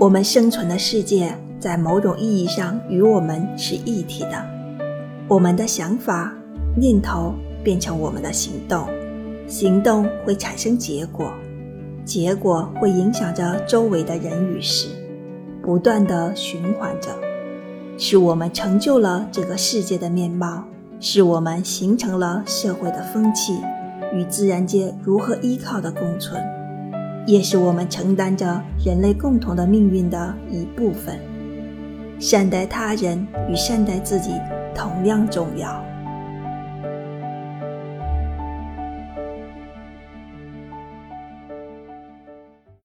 我们生存的世界在某种意义上与我们是一体的。我们的想法、念头变成我们的行动，行动会产生结果，结果会影响着周围的人与事，不断的循环着，是我们成就了这个世界的面貌，是我们形成了社会的风气与自然界如何依靠的共存。也是我们承担着人类共同的命运的一部分。善待他人与善待自己同样重要。